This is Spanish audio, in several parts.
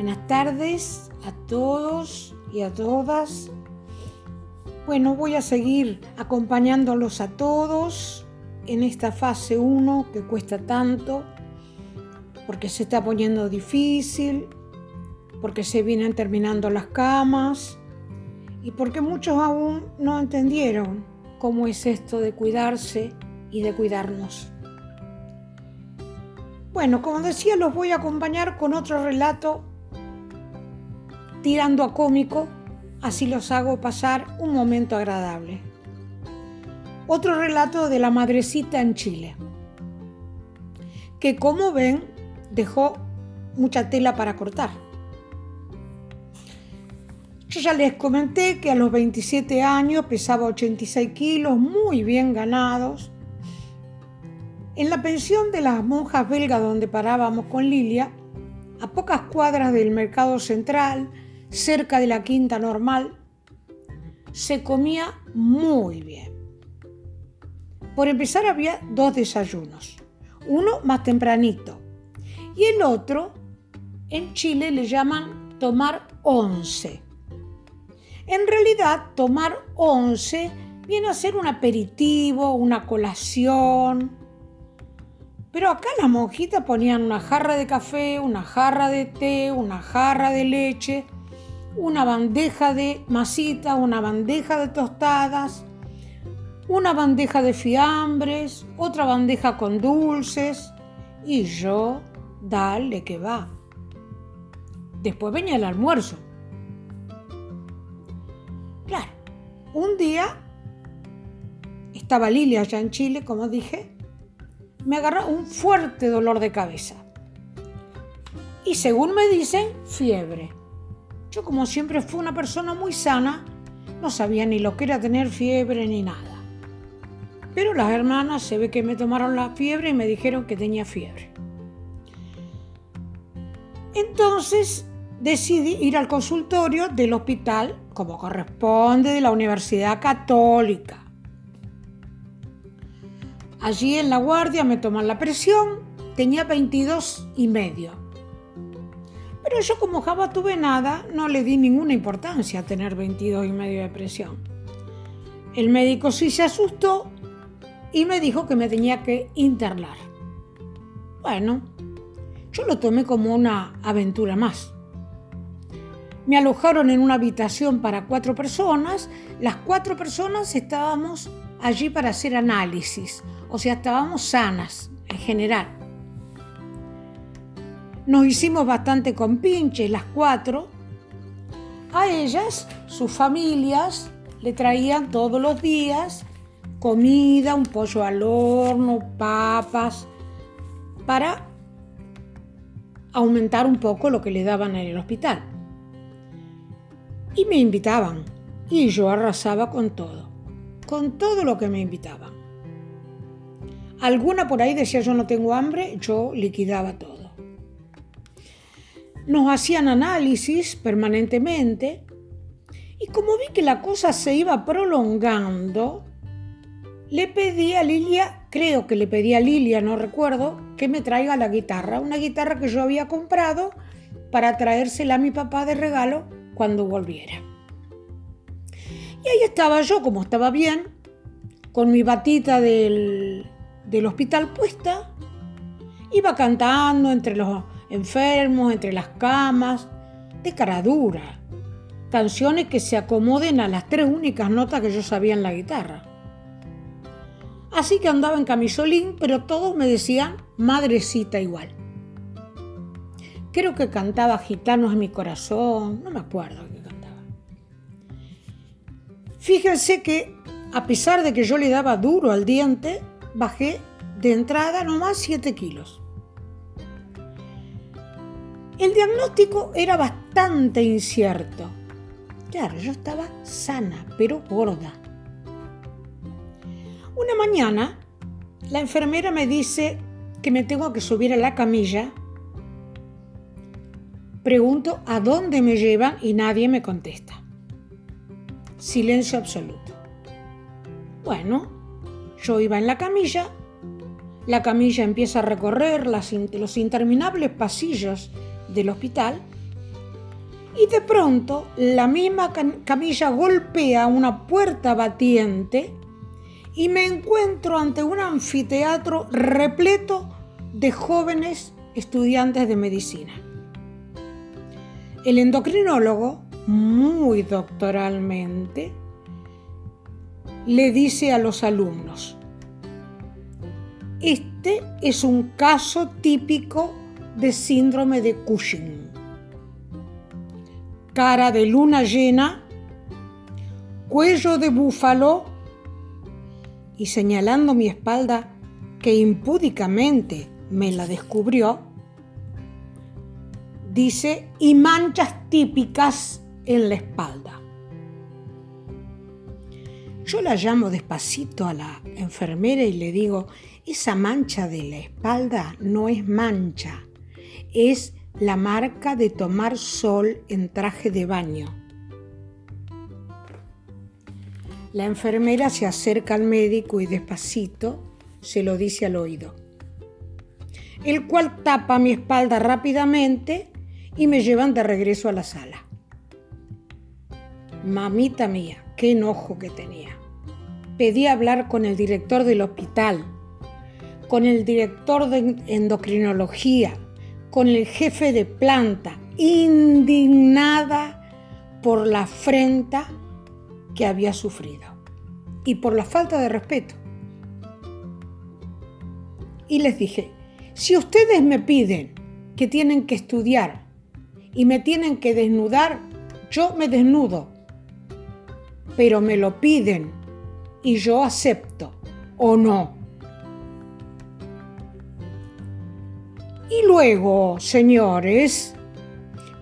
Buenas tardes a todos y a todas. Bueno, voy a seguir acompañándolos a todos en esta fase 1 que cuesta tanto, porque se está poniendo difícil, porque se vienen terminando las camas y porque muchos aún no entendieron cómo es esto de cuidarse y de cuidarnos. Bueno, como decía, los voy a acompañar con otro relato tirando a cómico, así los hago pasar un momento agradable. Otro relato de la madrecita en Chile, que como ven dejó mucha tela para cortar. Yo ya les comenté que a los 27 años pesaba 86 kilos, muy bien ganados. En la pensión de las monjas belgas donde parábamos con Lilia, a pocas cuadras del mercado central, cerca de la quinta normal, se comía muy bien. Por empezar había dos desayunos, uno más tempranito y el otro en Chile le llaman tomar once. En realidad tomar once viene a ser un aperitivo, una colación. Pero acá las monjitas ponían una jarra de café, una jarra de té, una jarra de leche una bandeja de masita, una bandeja de tostadas, una bandeja de fiambres, otra bandeja con dulces y yo, dale que va. Después venía el almuerzo. Claro, un día estaba Lilia allá en Chile, como dije, me agarró un fuerte dolor de cabeza. Y según me dicen, fiebre. Yo como siempre fui una persona muy sana, no sabía ni lo que era tener fiebre ni nada. Pero las hermanas se ve que me tomaron la fiebre y me dijeron que tenía fiebre. Entonces decidí ir al consultorio del hospital, como corresponde, de la Universidad Católica. Allí en la guardia me toman la presión, tenía 22 y medio. Pero yo como jamás tuve nada, no le di ninguna importancia a tener 22 y medio de presión. El médico sí se asustó y me dijo que me tenía que internar. Bueno, yo lo tomé como una aventura más. Me alojaron en una habitación para cuatro personas. Las cuatro personas estábamos allí para hacer análisis, o sea, estábamos sanas en general. Nos hicimos bastante compinches las cuatro. A ellas, sus familias, le traían todos los días comida, un pollo al horno, papas, para aumentar un poco lo que le daban en el hospital. Y me invitaban, y yo arrasaba con todo, con todo lo que me invitaban. Alguna por ahí decía yo no tengo hambre, yo liquidaba todo. Nos hacían análisis permanentemente y como vi que la cosa se iba prolongando, le pedí a Lilia, creo que le pedí a Lilia, no recuerdo, que me traiga la guitarra, una guitarra que yo había comprado para traérsela a mi papá de regalo cuando volviera. Y ahí estaba yo, como estaba bien, con mi batita del, del hospital puesta, iba cantando entre los enfermos, entre las camas, de cara dura. Canciones que se acomoden a las tres únicas notas que yo sabía en la guitarra. Así que andaba en camisolín, pero todos me decían madrecita igual. Creo que cantaba Gitanos en mi corazón, no me acuerdo qué cantaba. Fíjense que a pesar de que yo le daba duro al diente, bajé de entrada nomás 7 kilos. El diagnóstico era bastante incierto. Claro, yo estaba sana, pero gorda. Una mañana, la enfermera me dice que me tengo que subir a la camilla. Pregunto a dónde me llevan y nadie me contesta. Silencio absoluto. Bueno, yo iba en la camilla, la camilla empieza a recorrer los interminables pasillos del hospital Y de pronto la misma camilla golpea una puerta batiente y me encuentro ante un anfiteatro repleto de jóvenes estudiantes de medicina. El endocrinólogo, muy doctoralmente, le dice a los alumnos, este es un caso típico de síndrome de Cushing. Cara de luna llena, cuello de búfalo y señalando mi espalda que impúdicamente me la descubrió, dice, y manchas típicas en la espalda. Yo la llamo despacito a la enfermera y le digo, esa mancha de la espalda no es mancha, es la marca de tomar sol en traje de baño. La enfermera se acerca al médico y despacito se lo dice al oído, el cual tapa mi espalda rápidamente y me llevan de regreso a la sala. Mamita mía, qué enojo que tenía pedí hablar con el director del hospital, con el director de endocrinología, con el jefe de planta, indignada por la afrenta que había sufrido y por la falta de respeto. Y les dije, si ustedes me piden que tienen que estudiar y me tienen que desnudar, yo me desnudo, pero me lo piden y yo acepto o no. Y luego, señores,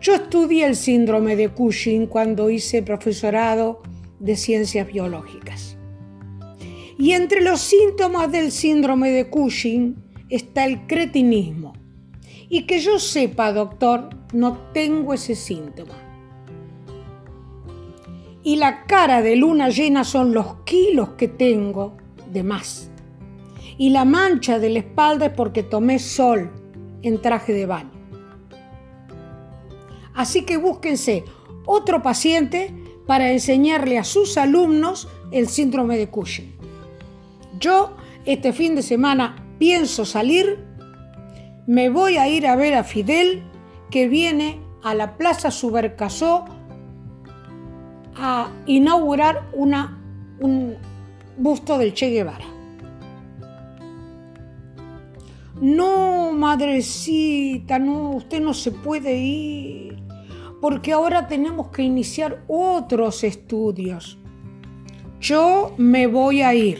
yo estudié el síndrome de Cushing cuando hice profesorado de ciencias biológicas. Y entre los síntomas del síndrome de Cushing está el cretinismo. Y que yo sepa, doctor, no tengo ese síntoma y la cara de luna llena son los kilos que tengo de más. Y la mancha de la espalda es porque tomé sol en traje de baño. Así que búsquense otro paciente para enseñarle a sus alumnos el síndrome de Cushing. Yo este fin de semana pienso salir, me voy a ir a ver a Fidel que viene a la Plaza Subercasó a inaugurar un busto del Che Guevara. No, madrecita, no, usted no se puede ir, porque ahora tenemos que iniciar otros estudios. Yo me voy a ir.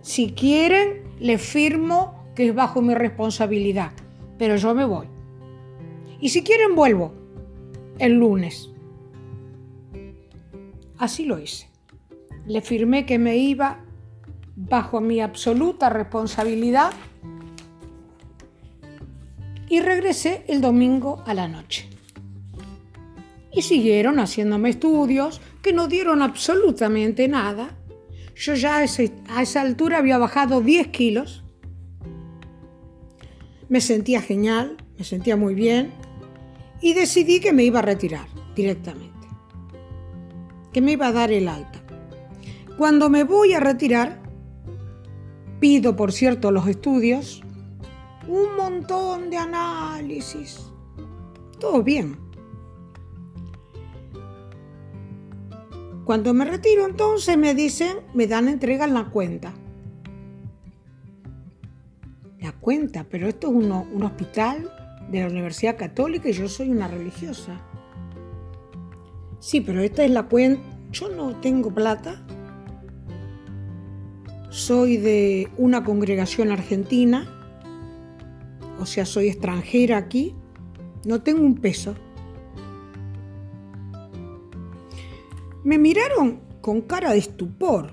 Si quieren, le firmo que es bajo mi responsabilidad, pero yo me voy. Y si quieren, vuelvo el lunes. Así lo hice. Le firmé que me iba bajo mi absoluta responsabilidad y regresé el domingo a la noche. Y siguieron haciéndome estudios que no dieron absolutamente nada. Yo ya a, esa altura había bajado 10 kilos. Me sentía genial, me sentía muy bien y decidí que me iba a retirar directamente que me iba a dar el alta. Cuando me voy a retirar, pido, por cierto, los estudios, un montón de análisis. Todo bien. Cuando me retiro entonces me dicen, me dan entrega en la cuenta. La cuenta, pero esto es un hospital de la Universidad Católica y yo soy una religiosa. Sí, pero esta es la cuenta. Yo no tengo plata. Soy de una congregación argentina. O sea, soy extranjera aquí. No tengo un peso. Me miraron con cara de estupor.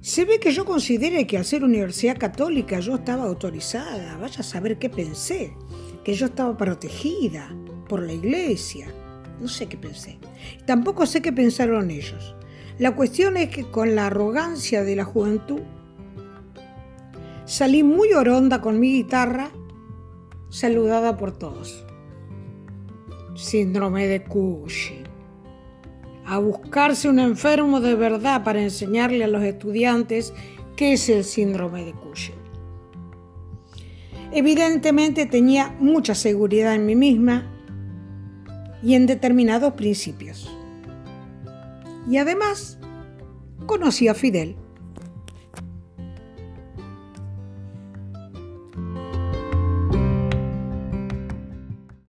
Se ve que yo consideré que al ser universidad católica yo estaba autorizada. Vaya a saber qué pensé. Que yo estaba protegida por la iglesia. No sé qué pensé. Tampoco sé qué pensaron ellos. La cuestión es que con la arrogancia de la juventud salí muy oronda con mi guitarra, saludada por todos. síndrome de Cushing. A buscarse un enfermo de verdad para enseñarle a los estudiantes qué es el síndrome de Cushing. Evidentemente tenía mucha seguridad en mí misma y en determinados principios. Y además conocí a Fidel